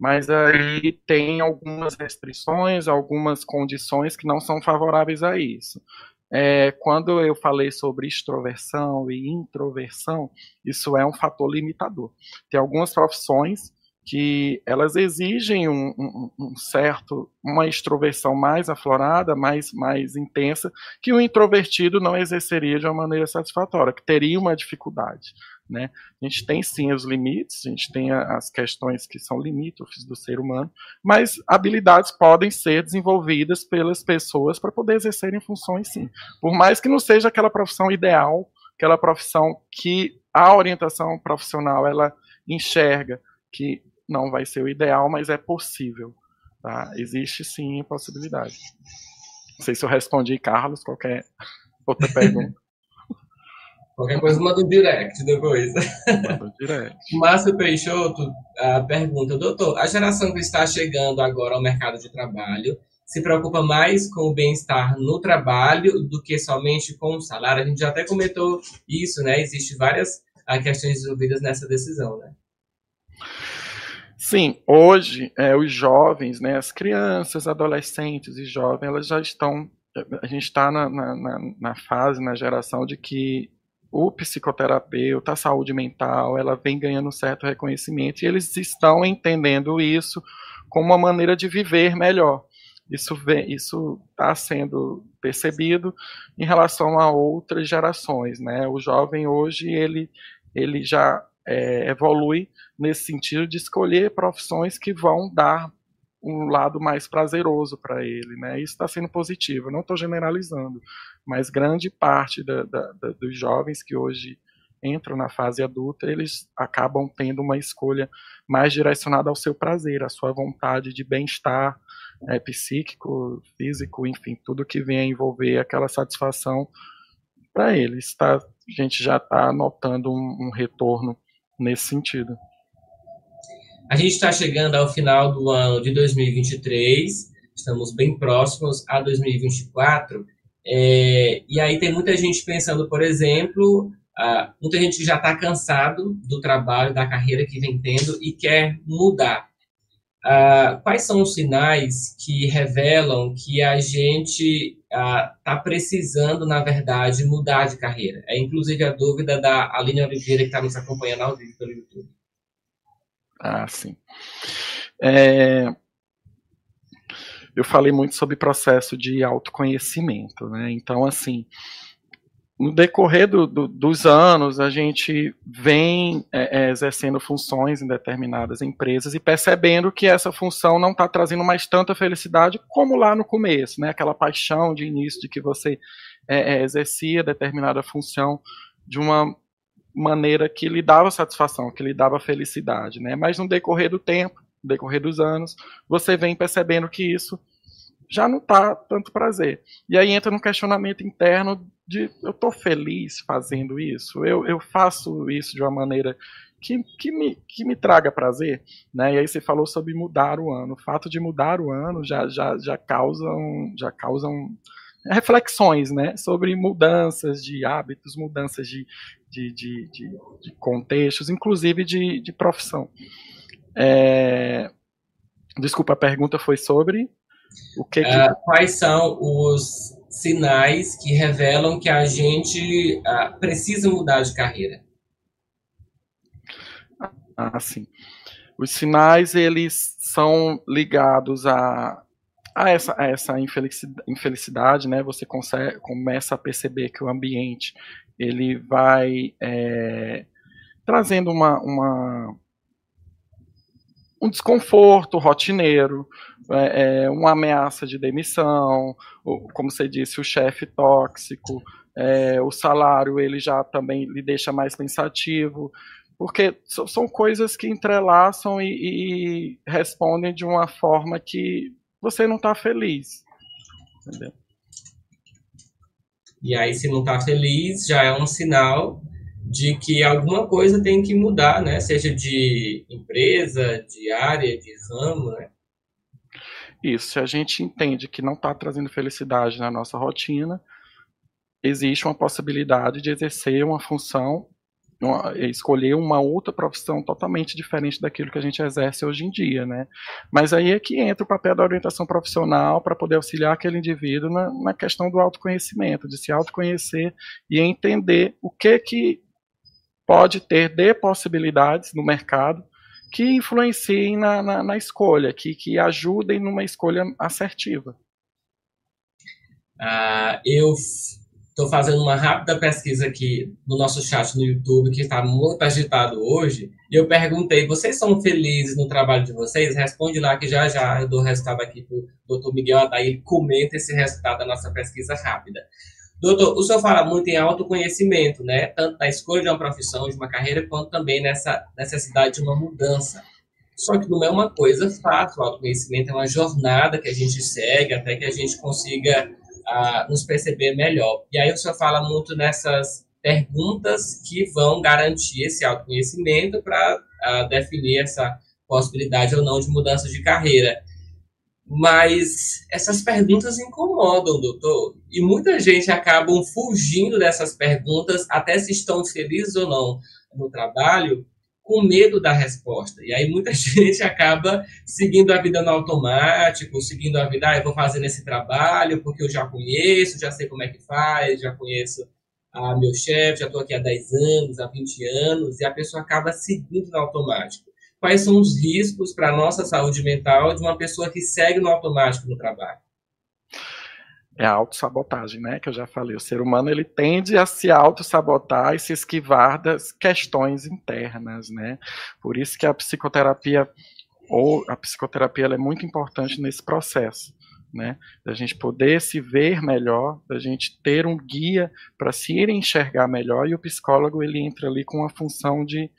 Mas aí tem algumas restrições, algumas condições que não são favoráveis a isso. É, quando eu falei sobre extroversão e introversão, isso é um fator limitador. Tem algumas profissões que elas exigem um, um, um, certo, uma extroversão mais aflorada, mais, mais intensa, que o introvertido não exerceria de uma maneira satisfatória, que teria uma dificuldade. Né? A gente tem sim os limites, a gente tem as questões que são limítrofes do ser humano, mas habilidades podem ser desenvolvidas pelas pessoas para poder exercerem funções sim. Por mais que não seja aquela profissão ideal, aquela profissão que a orientação profissional ela enxerga que não vai ser o ideal, mas é possível. Tá? Existe sim possibilidade. Não sei se eu respondi, Carlos, qualquer outra pergunta. Qualquer coisa manda um direct depois. Manda um direct. Márcio Peixoto pergunta, doutor, a geração que está chegando agora ao mercado de trabalho se preocupa mais com o bem-estar no trabalho do que somente com o salário? A gente já até comentou isso, né? Existem várias uh, questões envolvidas nessa decisão, né? Sim, hoje é, os jovens, né, as crianças, adolescentes e jovens, elas já estão. A gente está na, na, na, fase, na geração de que o psicoterapeuta, a saúde mental, ela vem ganhando certo reconhecimento e eles estão entendendo isso como uma maneira de viver melhor. Isso isso está sendo percebido em relação a outras gerações, né? O jovem hoje ele ele já é, evolui nesse sentido de escolher profissões que vão dar um lado mais prazeroso para ele, né? Isso está sendo positivo. Eu não estou generalizando, mas grande parte da, da, da, dos jovens que hoje entram na fase adulta, eles acabam tendo uma escolha mais direcionada ao seu prazer, à sua vontade de bem-estar é, psíquico, físico, enfim, tudo que vem a envolver aquela satisfação para eles. Tá, a gente já está notando um, um retorno nesse sentido. A gente está chegando ao final do ano de 2023, estamos bem próximos a 2024, é, e aí tem muita gente pensando, por exemplo, uh, muita gente já está cansado do trabalho, da carreira que vem tendo e quer mudar. Uh, quais são os sinais que revelam que a gente está uh, precisando, na verdade, mudar de carreira? É inclusive a dúvida da Aline Oliveira, que está nos acompanhando ao vivo pelo YouTube. Ah, sim. É, eu falei muito sobre processo de autoconhecimento, né? Então, assim, no decorrer do, do, dos anos, a gente vem é, é, exercendo funções em determinadas empresas e percebendo que essa função não está trazendo mais tanta felicidade como lá no começo, né? Aquela paixão de início de que você é, é exercia determinada função de uma maneira que lhe dava satisfação, que lhe dava felicidade, né? Mas no decorrer do tempo, decorrer dos anos, você vem percebendo que isso já não está tanto prazer. E aí entra no questionamento interno de eu estou feliz fazendo isso, eu, eu faço isso de uma maneira que, que, me, que me traga prazer, né? E aí você falou sobre mudar o ano. O fato de mudar o ano já, já, já causam já causam reflexões, né? Sobre mudanças de hábitos, mudanças de, de, de, de, de contextos, inclusive de, de profissão. É... Desculpa, a pergunta foi sobre o que, que... Uh, quais são os sinais que revelam que a gente uh, precisa mudar de carreira? Ah, sim. Os sinais eles são ligados a, a essa, a essa infelicidade, infelicidade, né? Você consegue, começa a perceber que o ambiente ele vai é, trazendo uma, uma um desconforto rotineiro, é, é, uma ameaça de demissão, ou, como você disse, o chefe tóxico, é, o salário ele já também lhe deixa mais pensativo, porque são coisas que entrelaçam e, e respondem de uma forma que você não está feliz. Entendeu? E aí, se não está feliz, já é um sinal de que alguma coisa tem que mudar, né? Seja de empresa, de área, de ramo, né? Isso, se a gente entende que não está trazendo felicidade na nossa rotina, existe uma possibilidade de exercer uma função escolher uma outra profissão totalmente diferente daquilo que a gente exerce hoje em dia, né? Mas aí é que entra o papel da orientação profissional para poder auxiliar aquele indivíduo na, na, questão do autoconhecimento, de se autoconhecer e entender o que que pode ter de possibilidades no mercado que influenciem na, na, na escolha, que, que ajudem numa escolha assertiva. Uh, eu Estou fazendo uma rápida pesquisa aqui no nosso chat no YouTube, que está muito agitado hoje. E eu perguntei: vocês são felizes no trabalho de vocês? Responde lá que já já eu dou o resultado aqui para o doutor Miguel Adair. Comenta esse resultado da nossa pesquisa rápida. Doutor, o senhor fala muito em autoconhecimento, né? Tanto na escolha de uma profissão, de uma carreira, quanto também nessa necessidade de uma mudança. Só que não é uma coisa fácil. O autoconhecimento é uma jornada que a gente segue até que a gente consiga a nos perceber melhor. E aí o senhor fala muito nessas perguntas que vão garantir esse autoconhecimento para definir essa possibilidade ou não de mudança de carreira. Mas essas perguntas incomodam, doutor. E muita gente acaba fugindo dessas perguntas, até se estão felizes ou não no trabalho, com medo da resposta. E aí muita gente acaba seguindo a vida no automático, seguindo a vida, ah, eu vou fazer nesse trabalho porque eu já conheço, já sei como é que faz, já conheço ah, meu chefe, já estou aqui há 10 anos, há 20 anos, e a pessoa acaba seguindo no automático. Quais são os riscos para a nossa saúde mental de uma pessoa que segue no automático no trabalho? é a autossabotagem, né? Que eu já falei. O ser humano ele tende a se autossabotar e se esquivar das questões internas, né? Por isso que a psicoterapia ou a psicoterapia é muito importante nesse processo, né? Da gente poder se ver melhor, da gente ter um guia para se ir enxergar melhor e o psicólogo ele entra ali com a função de,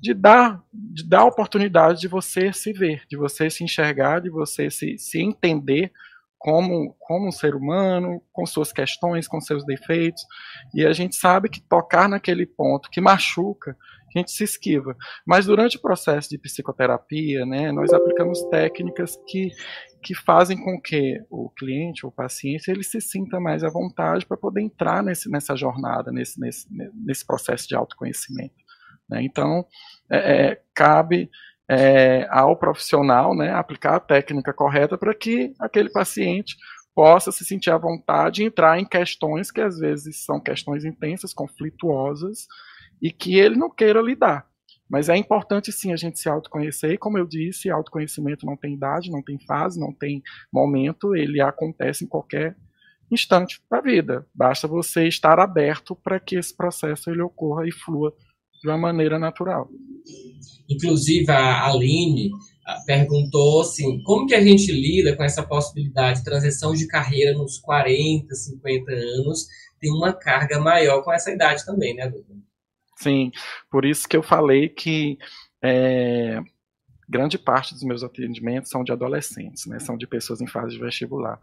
de dar de dar oportunidade de você se ver, de você se enxergar, de você se, se entender como, como um ser humano, com suas questões, com seus defeitos, e a gente sabe que tocar naquele ponto que machuca, a gente se esquiva. Mas durante o processo de psicoterapia, né, nós aplicamos técnicas que, que fazem com que o cliente, o paciente, ele se sinta mais à vontade para poder entrar nesse, nessa jornada, nesse, nesse, nesse processo de autoconhecimento. Né? Então, é, é, cabe é, ao profissional né, aplicar a técnica correta para que aquele paciente possa se sentir à vontade e entrar em questões que às vezes são questões intensas, conflituosas e que ele não queira lidar. Mas é importante sim a gente se autoconhecer, e como eu disse, autoconhecimento não tem idade, não tem fase, não tem momento, ele acontece em qualquer instante da vida. Basta você estar aberto para que esse processo ele ocorra e flua de uma maneira natural. Inclusive, a Aline ah, perguntou assim, como que a gente lida com essa possibilidade de transição de carreira nos 40, 50 anos, tem uma carga maior com essa idade também, né, doutor? Sim, por isso que eu falei que é, grande parte dos meus atendimentos são de adolescentes, né, são de pessoas em fase de vestibular.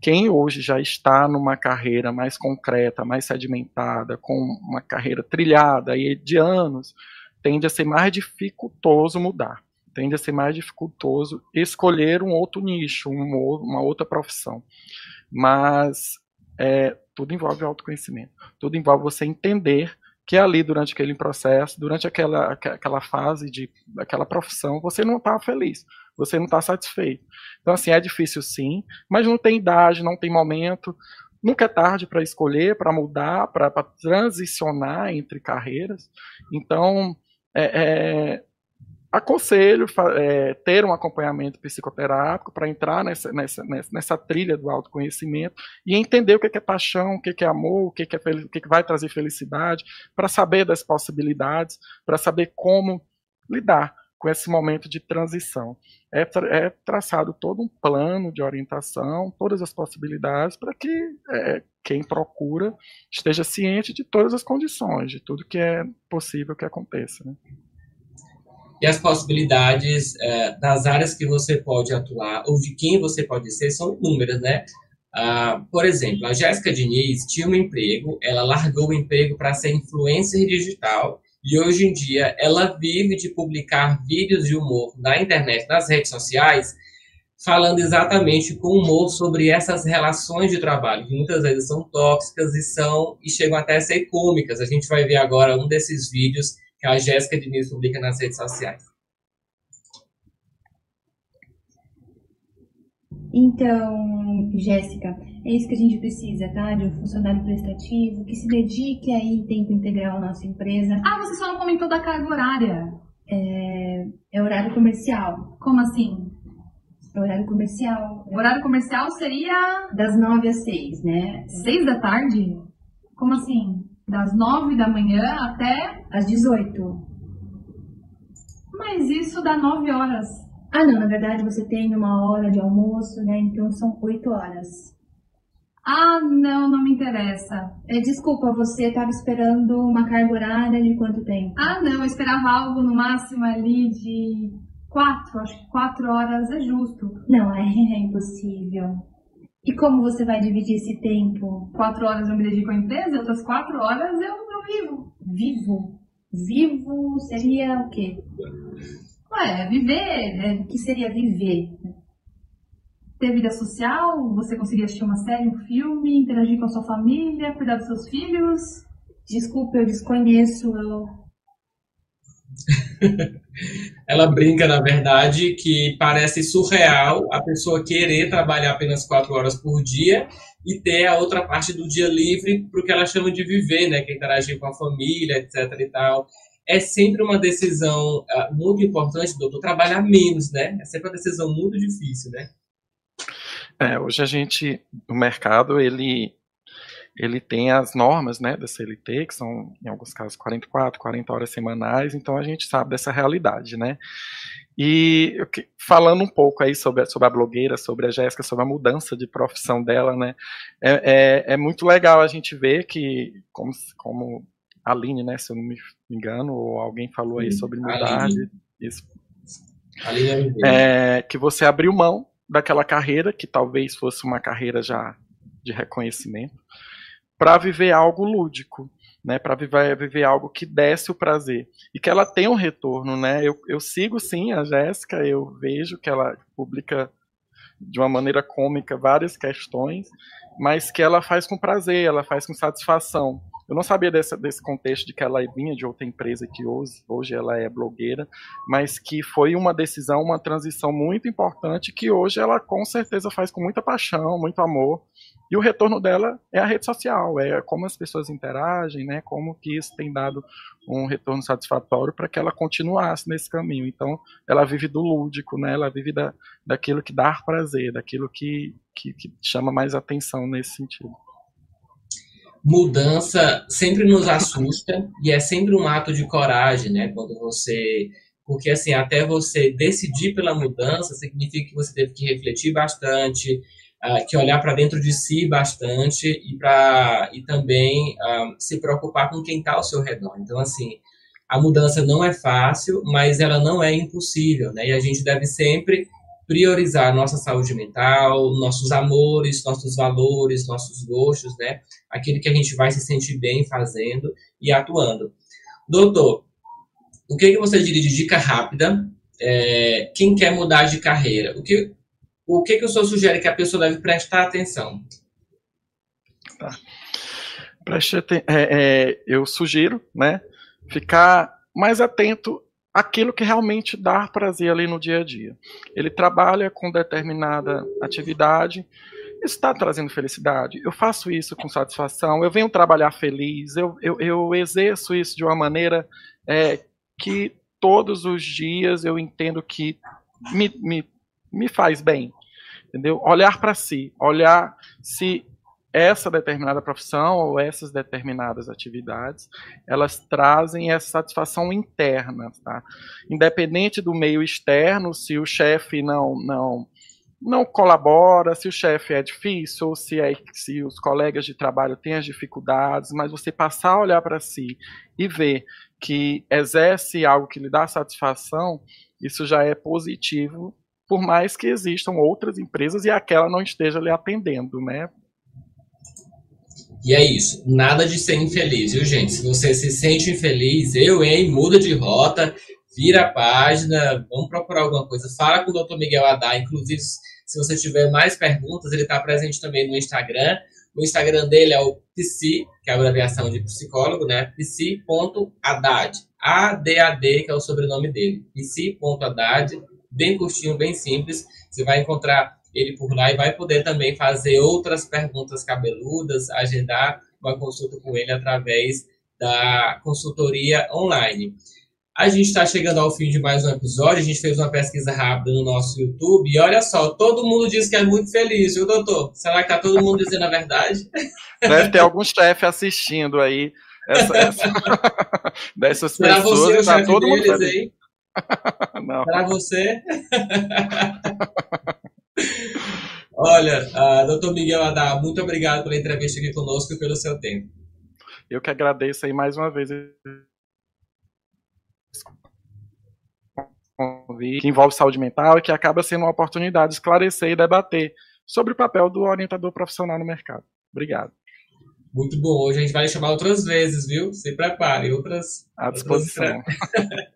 Quem hoje já está numa carreira mais concreta, mais sedimentada, com uma carreira trilhada aí de anos, tende a ser mais dificultoso mudar, tende a ser mais dificultoso escolher um outro nicho, uma outra profissão. Mas é, tudo envolve autoconhecimento, tudo envolve você entender que ali durante aquele processo, durante aquela, aquela fase de aquela profissão, você não está feliz, você não está satisfeito. Então assim é difícil sim, mas não tem idade, não tem momento, nunca é tarde para escolher, para mudar, para transicionar entre carreiras. Então é, é, aconselho é, ter um acompanhamento psicoterápico para entrar nessa, nessa, nessa, trilha do autoconhecimento e entender o que é paixão, o que é amor, o que, é, o que vai trazer felicidade, para saber das possibilidades, para saber como lidar com esse momento de transição. É, é traçado todo um plano de orientação, todas as possibilidades, para que é, quem procura esteja ciente de todas as condições, de tudo que é possível que aconteça. Né? E as possibilidades é, das áreas que você pode atuar, ou de quem você pode ser, são inúmeras, né? Uh, por exemplo, a Jéssica Diniz tinha um emprego, ela largou o emprego para ser influencer digital e hoje em dia ela vive de publicar vídeos de humor na internet, nas redes sociais, falando exatamente com humor sobre essas relações de trabalho, que muitas vezes são tóxicas e são e chegam até a ser cômicas. A gente vai ver agora um desses vídeos que a Jéssica Diniz publica nas redes sociais. Então, Jéssica, é isso que a gente precisa, tá? De um funcionário prestativo que se dedique aí em tempo integral à nossa empresa. Ah, você só não comentou da carga horária. É, é horário comercial. Como assim? É horário comercial. O horário comercial seria. Das nove às seis, né? Seis da tarde? Como assim? Das nove da manhã até. Às dezoito. Mas isso dá nove horas. Ah, não, na verdade você tem uma hora de almoço, né? Então são oito horas. Ah, não, não me interessa. É, desculpa, você estava esperando uma carga horária de quanto tempo? Ah, não, eu esperava algo no máximo ali de quatro, acho que quatro horas é justo. Não, é, é impossível. E como você vai dividir esse tempo? Quatro horas eu me dedico à empresa, outras quatro horas eu, eu vivo. Vivo? Vivo seria o quê? Ué, viver, né? O que seria viver? Ter vida social, você conseguir assistir uma série, um filme, interagir com a sua família, cuidar dos seus filhos. Desculpa, eu desconheço, eu... Ela brinca, na verdade, que parece surreal a pessoa querer trabalhar apenas quatro horas por dia e ter a outra parte do dia livre para o que ela chama de viver, né? Que é interagir com a família, etc e tal é sempre uma decisão uh, muito importante, doutor, trabalhar menos, né? É sempre uma decisão muito difícil, né? É, hoje a gente, o mercado, ele, ele tem as normas, né, da CLT, que são, em alguns casos, 44, 40 horas semanais, então a gente sabe dessa realidade, né? E falando um pouco aí sobre, sobre a blogueira, sobre a Jéssica, sobre a mudança de profissão dela, né? É, é, é, muito legal a gente ver que, como, como Aline, né, se eu não me engano, ou alguém falou aí sobre mudar de, isso. É, que você abriu mão daquela carreira, que talvez fosse uma carreira já de reconhecimento, para viver algo lúdico, né, para viver, viver algo que desse o prazer e que ela tenha um retorno, né? Eu, eu sigo sim a Jéssica, eu vejo que ela publica de uma maneira cômica várias questões, mas que ela faz com prazer, ela faz com satisfação. Eu não sabia dessa, desse contexto de que ela vinha de outra empresa que hoje, hoje ela é blogueira, mas que foi uma decisão, uma transição muito importante que hoje ela com certeza faz com muita paixão, muito amor. E o retorno dela é a rede social, é como as pessoas interagem, né? Como que isso tem dado um retorno satisfatório para que ela continuasse nesse caminho. Então, ela vive do lúdico, né? Ela vive da, daquilo que dá prazer, daquilo que, que, que chama mais atenção nesse sentido mudança sempre nos assusta e é sempre um ato de coragem, né? Quando você. Porque, assim, até você decidir pela mudança significa que você teve que refletir bastante, uh, que olhar para dentro de si bastante e, pra, e também uh, se preocupar com quem está ao seu redor. Então, assim, a mudança não é fácil, mas ela não é impossível, né? E a gente deve sempre priorizar nossa saúde mental, nossos amores, nossos valores, nossos gostos, né? Aquilo que a gente vai se sentir bem fazendo e atuando. Doutor, o que, que você diria de dica rápida? É, quem quer mudar de carreira? O que, o que, que o senhor sugere que a pessoa deve prestar atenção? Tá. Preste, é, é, eu sugiro, né, ficar mais atento aquilo que realmente dá prazer ali no dia a dia. Ele trabalha com determinada atividade, está trazendo felicidade. Eu faço isso com satisfação, eu venho trabalhar feliz, eu, eu, eu exerço isso de uma maneira é, que todos os dias eu entendo que me, me, me faz bem. Entendeu? Olhar para si, olhar se essa determinada profissão ou essas determinadas atividades, elas trazem essa satisfação interna, tá? Independente do meio externo, se o chefe não não não colabora, se o chefe é difícil, se, é, se os colegas de trabalho têm as dificuldades, mas você passar a olhar para si e ver que exerce algo que lhe dá satisfação, isso já é positivo, por mais que existam outras empresas e aquela não esteja lhe atendendo, né? E é isso. Nada de ser infeliz, viu, gente? Se você se sente infeliz, eu, hein? Muda de rota, vira a página, vamos procurar alguma coisa. Fala com o Dr. Miguel Adá. Inclusive, se você tiver mais perguntas, ele está presente também no Instagram. O Instagram dele é o psi, que é a abreviação de psicólogo, né? psi.haddad. A-D-A-D, que é o sobrenome dele. psi.haddad. Bem curtinho, bem simples. Você vai encontrar ele por lá e vai poder também fazer outras perguntas cabeludas, agendar uma consulta com ele através da consultoria online. A gente está chegando ao fim de mais um episódio. A gente fez uma pesquisa rápida no nosso YouTube. E olha só, todo mundo diz que é muito feliz, viu, doutor? Será que está todo mundo dizendo a verdade? Deve ter algum chefe assistindo aí. Essa, essa, dessas Será pessoas. Você, tá todo deles, mundo feliz. Hein? Não. Você? Olha, uh, doutor Miguel Adá, muito obrigado pela entrevista aqui conosco e pelo seu tempo. Eu que agradeço aí mais uma vez que envolve saúde mental e que acaba sendo uma oportunidade de esclarecer e debater sobre o papel do orientador profissional no mercado. Obrigado. Muito bom. Hoje a gente vai chamar outras vezes, viu? Se prepare, outras. À disposição. Outras...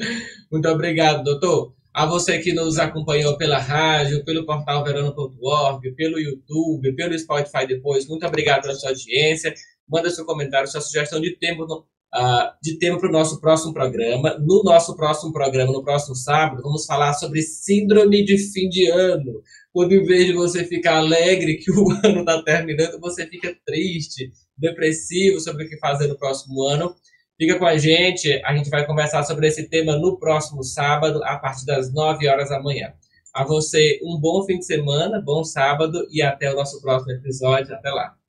Muito obrigado, doutor. A você que nos acompanhou pela rádio, pelo portal verano.org, pelo YouTube, pelo Spotify depois, muito obrigado pela sua audiência. Manda seu comentário, sua sugestão de tempo uh, de tema para o nosso próximo programa. No nosso próximo programa, no próximo sábado, vamos falar sobre síndrome de fim de ano. Quando em vez de você ficar alegre que o ano está terminando, você fica triste, depressivo sobre o que fazer no próximo ano. Fica com a gente, a gente vai conversar sobre esse tema no próximo sábado, a partir das 9 horas da manhã. A você, um bom fim de semana, bom sábado e até o nosso próximo episódio. Até lá.